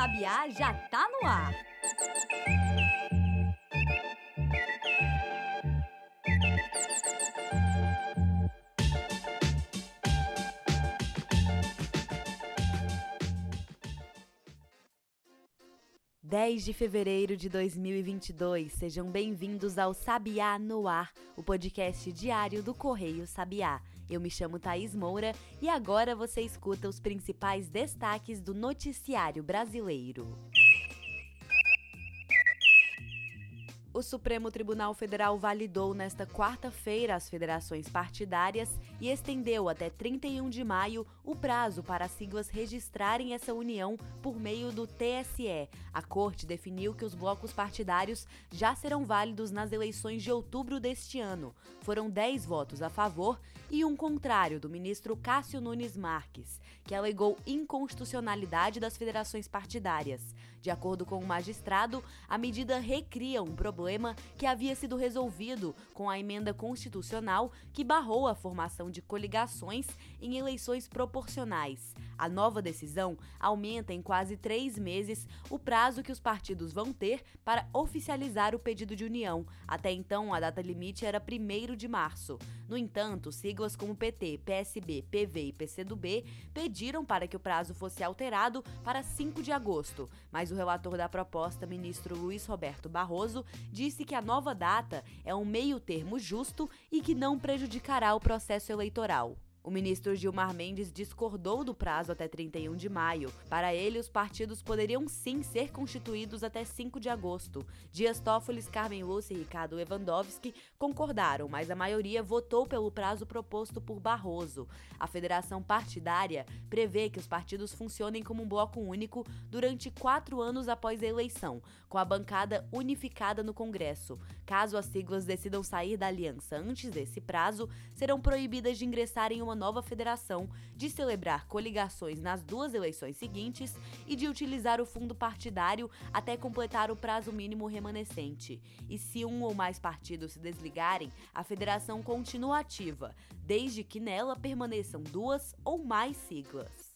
Sabiá já tá no ar. 10 de fevereiro de 2022. Sejam bem-vindos ao Sabiá no Ar, o podcast diário do Correio Sabiá. Eu me chamo Thaís Moura e agora você escuta os principais destaques do noticiário brasileiro. O Supremo Tribunal Federal validou nesta quarta-feira as federações partidárias e estendeu até 31 de maio o prazo para as siglas registrarem essa união por meio do TSE. A corte definiu que os blocos partidários já serão válidos nas eleições de outubro deste ano. Foram 10 votos a favor e um contrário do ministro Cássio Nunes Marques, que alegou inconstitucionalidade das federações partidárias. De acordo com o magistrado, a medida recria um problema que havia sido resolvido com a emenda constitucional que barrou a formação de coligações em eleições proporcionais. A nova decisão aumenta em quase três meses o prazo que os partidos vão ter para oficializar o pedido de união. Até então, a data limite era 1 de março. No entanto, siglas como PT, PSB, PV e PCdoB pediram para que o prazo fosse alterado para 5 de agosto, mas o relator da proposta, ministro Luiz Roberto Barroso, disse que a nova data é um meio-termo justo e que não prejudicará o processo eleitoral. O ministro Gilmar Mendes discordou do prazo até 31 de maio. Para ele, os partidos poderiam sim ser constituídos até 5 de agosto. Dias Toffoli, Carmen Lúcia e Ricardo Lewandowski concordaram, mas a maioria votou pelo prazo proposto por Barroso. A federação partidária prevê que os partidos funcionem como um bloco único durante quatro anos após a eleição, com a bancada unificada no Congresso. Caso as siglas decidam sair da aliança antes desse prazo, serão proibidas de ingressar em uma uma nova federação, de celebrar coligações nas duas eleições seguintes e de utilizar o fundo partidário até completar o prazo mínimo remanescente. E se um ou mais partidos se desligarem, a federação continua ativa, desde que nela permaneçam duas ou mais siglas.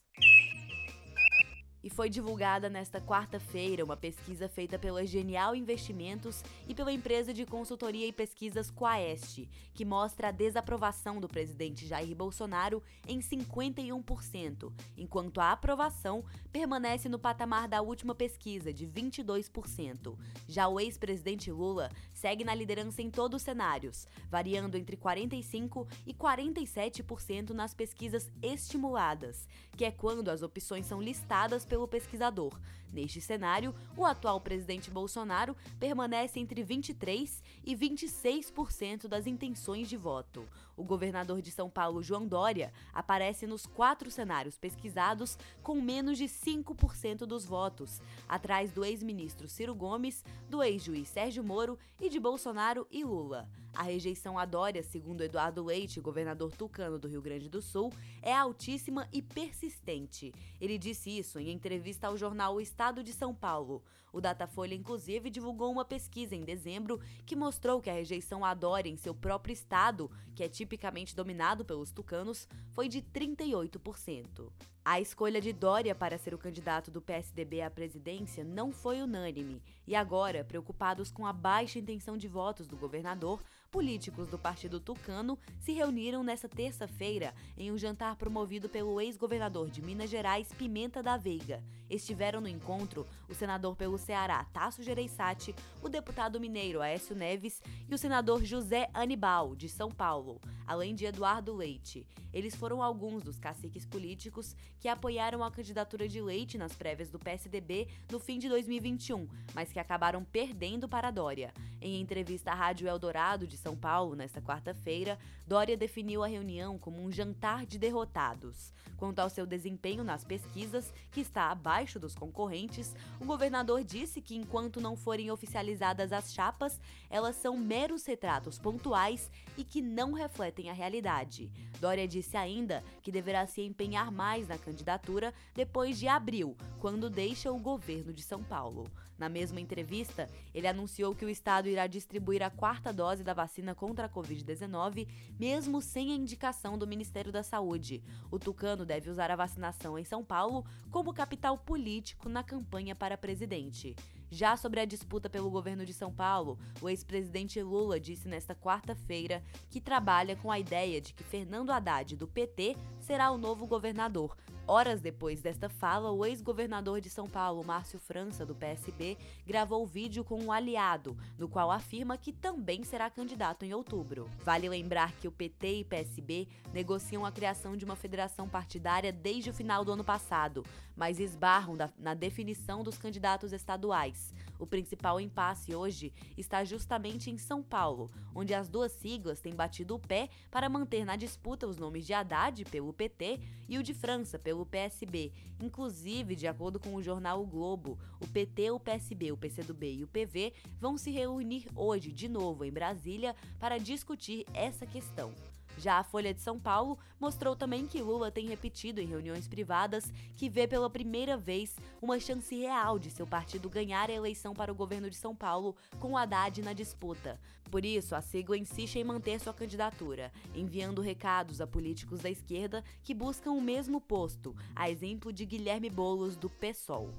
E foi divulgada nesta quarta-feira uma pesquisa feita pela Genial Investimentos e pela empresa de consultoria e pesquisas Quaest, que mostra a desaprovação do presidente Jair Bolsonaro em 51%, enquanto a aprovação permanece no patamar da última pesquisa, de 22%. Já o ex-presidente Lula segue na liderança em todos os cenários, variando entre 45% e 47% nas pesquisas estimuladas, que é quando as opções são listadas pelo pesquisador. Neste cenário, o atual presidente Bolsonaro permanece entre 23 e 26% das intenções de voto. O governador de São Paulo, João Dória, aparece nos quatro cenários pesquisados com menos de 5% dos votos, atrás do ex-ministro Ciro Gomes, do ex-juiz Sérgio Moro e de Bolsonaro e Lula. A rejeição a Dória, segundo Eduardo Leite, governador tucano do Rio Grande do Sul, é altíssima e persistente. Ele disse isso em entrevista ao jornal O Estado de São Paulo. O Datafolha, inclusive, divulgou uma pesquisa em dezembro que mostrou que a rejeição a Dória em seu próprio estado, que é tipicamente dominado pelos tucanos, foi de 38%. A escolha de Dória para ser o candidato do PSDB à presidência não foi unânime, e agora, preocupados com a baixa intenção de votos do governador, políticos do Partido Tucano se reuniram nesta terça-feira em um jantar promovido pelo ex-governador de Minas Gerais, Pimenta da Veiga. Estiveram no encontro o senador pelo Ceará, Tasso Gereissati, o deputado mineiro Aécio Neves e o senador José Anibal, de São Paulo, além de Eduardo Leite. Eles foram alguns dos caciques políticos que apoiaram a candidatura de Leite nas prévias do PSDB no fim de 2021, mas que acabaram perdendo para Dória. Em entrevista à Rádio Eldorado de são Paulo, nesta quarta-feira, Dória definiu a reunião como um jantar de derrotados. Quanto ao seu desempenho nas pesquisas, que está abaixo dos concorrentes, o governador disse que enquanto não forem oficializadas as chapas, elas são meros retratos pontuais e que não refletem a realidade. Dória disse ainda que deverá se empenhar mais na candidatura depois de abril, quando deixa o governo de São Paulo. Na mesma entrevista, ele anunciou que o estado irá distribuir a quarta dose da vacina contra a Covid-19, mesmo sem a indicação do Ministério da Saúde. O Tucano deve usar a vacinação em São Paulo como capital político na campanha para presidente. Já sobre a disputa pelo governo de São Paulo, o ex-presidente Lula disse nesta quarta-feira que trabalha com a ideia de que Fernando Haddad, do PT, será o novo governador, Horas depois desta fala, o ex-governador de São Paulo, Márcio França, do PSB, gravou vídeo com um aliado, no qual afirma que também será candidato em outubro. Vale lembrar que o PT e PSB negociam a criação de uma federação partidária desde o final do ano passado, mas esbarram na definição dos candidatos estaduais. O principal impasse hoje está justamente em São Paulo, onde as duas siglas têm batido o pé para manter na disputa os nomes de Haddad pelo PT e o de França pelo PSB. Inclusive, de acordo com o jornal o Globo, o PT, o PSB, o PCdoB e o PV vão se reunir hoje de novo em Brasília para discutir essa questão. Já a Folha de São Paulo mostrou também que Lula tem repetido em reuniões privadas que vê pela primeira vez uma chance real de seu partido ganhar a eleição para o governo de São Paulo com Haddad na disputa. Por isso, a sigla insiste em manter sua candidatura, enviando recados a políticos da esquerda que buscam o mesmo posto, a exemplo de Guilherme Bolos do PSOL.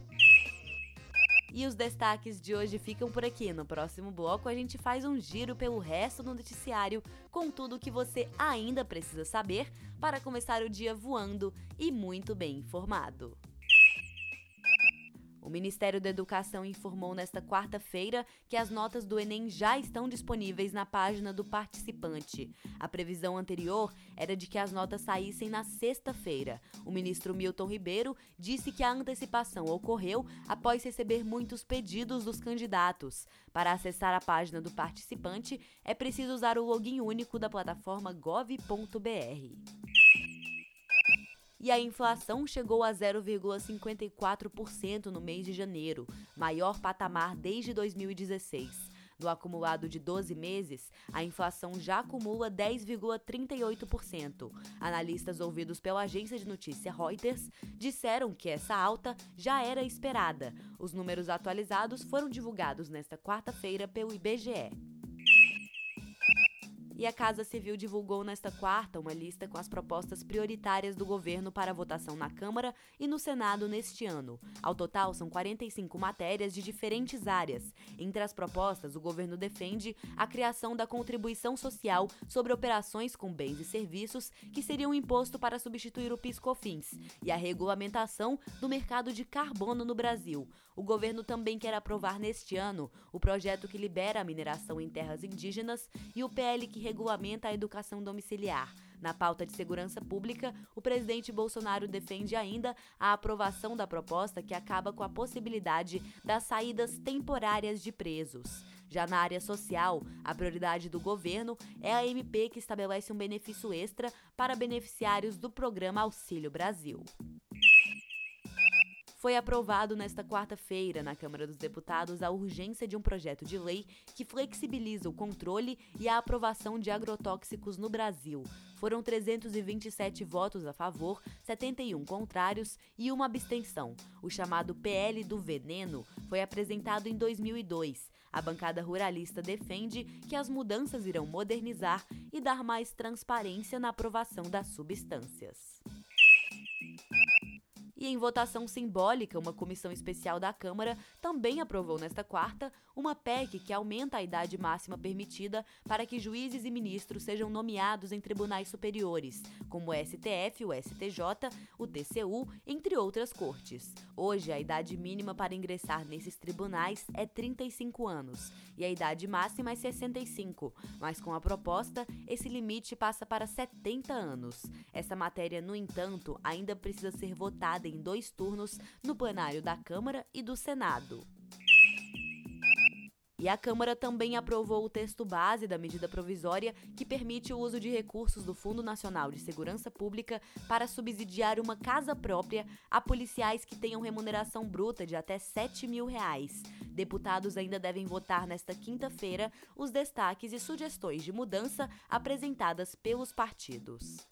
E os destaques de hoje ficam por aqui. No próximo bloco, a gente faz um giro pelo resto do noticiário com tudo o que você ainda precisa saber para começar o dia voando e muito bem informado. O Ministério da Educação informou nesta quarta-feira que as notas do Enem já estão disponíveis na página do participante. A previsão anterior era de que as notas saíssem na sexta-feira. O ministro Milton Ribeiro disse que a antecipação ocorreu após receber muitos pedidos dos candidatos. Para acessar a página do participante, é preciso usar o login único da plataforma gov.br e a inflação chegou a 0,54% no mês de janeiro, maior patamar desde 2016. No acumulado de 12 meses, a inflação já acumula 10,38%. Analistas ouvidos pela agência de notícia Reuters disseram que essa alta já era esperada. Os números atualizados foram divulgados nesta quarta-feira pelo IBGE. E a Casa Civil divulgou nesta quarta uma lista com as propostas prioritárias do governo para votação na Câmara e no Senado neste ano. Ao total, são 45 matérias de diferentes áreas. Entre as propostas, o governo defende a criação da contribuição social sobre operações com bens e serviços, que seria um imposto para substituir o PIS/COFINS, e a regulamentação do mercado de carbono no Brasil. O governo também quer aprovar neste ano o projeto que libera a mineração em terras indígenas e o PL que regulamenta a educação domiciliar. Na pauta de segurança pública, o presidente Bolsonaro defende ainda a aprovação da proposta que acaba com a possibilidade das saídas temporárias de presos. Já na área social, a prioridade do governo é a MP que estabelece um benefício extra para beneficiários do programa Auxílio Brasil foi aprovado nesta quarta-feira na Câmara dos Deputados a urgência de um projeto de lei que flexibiliza o controle e a aprovação de agrotóxicos no Brasil. Foram 327 votos a favor, 71 contrários e uma abstenção. O chamado PL do Veneno foi apresentado em 2002. A bancada ruralista defende que as mudanças irão modernizar e dar mais transparência na aprovação das substâncias. E em votação simbólica, uma comissão especial da Câmara também aprovou nesta quarta uma PEC que aumenta a idade máxima permitida para que juízes e ministros sejam nomeados em tribunais superiores, como o STF, o STJ, o TCU, entre outras cortes. Hoje, a idade mínima para ingressar nesses tribunais é 35 anos e a idade máxima é 65, mas com a proposta, esse limite passa para 70 anos. Essa matéria, no entanto, ainda precisa ser votada em dois turnos no plenário da Câmara e do Senado. E a Câmara também aprovou o texto base da medida provisória que permite o uso de recursos do Fundo Nacional de Segurança Pública para subsidiar uma casa própria a policiais que tenham remuneração bruta de até 7 mil reais. Deputados ainda devem votar nesta quinta-feira os destaques e sugestões de mudança apresentadas pelos partidos.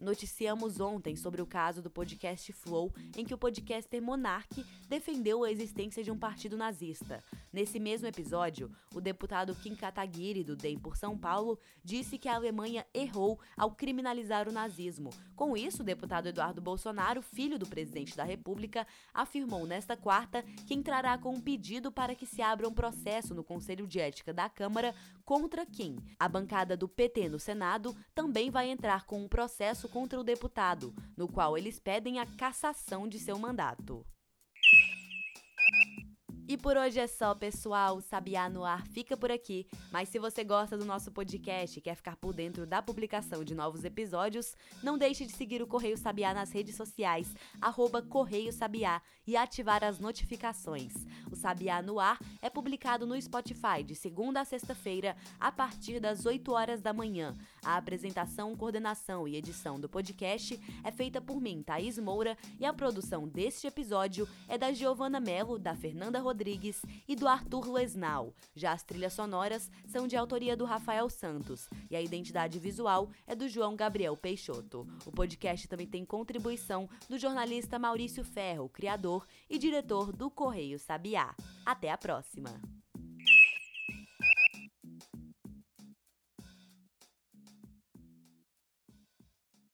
Noticiamos ontem sobre o caso do podcast Flow, em que o podcaster Monark defendeu a existência de um partido nazista. Nesse mesmo episódio, o deputado Kim Kataguiri, do DEM por São Paulo, disse que a Alemanha errou ao criminalizar o nazismo. Com isso, o deputado Eduardo Bolsonaro, filho do presidente da República, afirmou nesta quarta que entrará com um pedido para que se abra um processo no Conselho de Ética da Câmara contra Kim. A bancada do PT no Senado também vai entrar com um processo contra o deputado, no qual eles pedem a cassação de seu mandato. E por hoje é só, pessoal. O Sabiá no Ar fica por aqui. Mas se você gosta do nosso podcast e quer ficar por dentro da publicação de novos episódios, não deixe de seguir o Correio Sabiá nas redes sociais, arroba Correio Sabiá, e ativar as notificações. O Sabiá no Ar é publicado no Spotify de segunda a sexta-feira, a partir das 8 horas da manhã. A apresentação, coordenação e edição do podcast é feita por mim, Thaís Moura, e a produção deste episódio é da Giovana Mello, da Fernanda Rodrigues Rodrigues e do Arthur Lesnau. Já as trilhas sonoras são de autoria do Rafael Santos e a identidade visual é do João Gabriel Peixoto. O podcast também tem contribuição do jornalista Maurício Ferro, criador e diretor do Correio Sabiá. Até a próxima!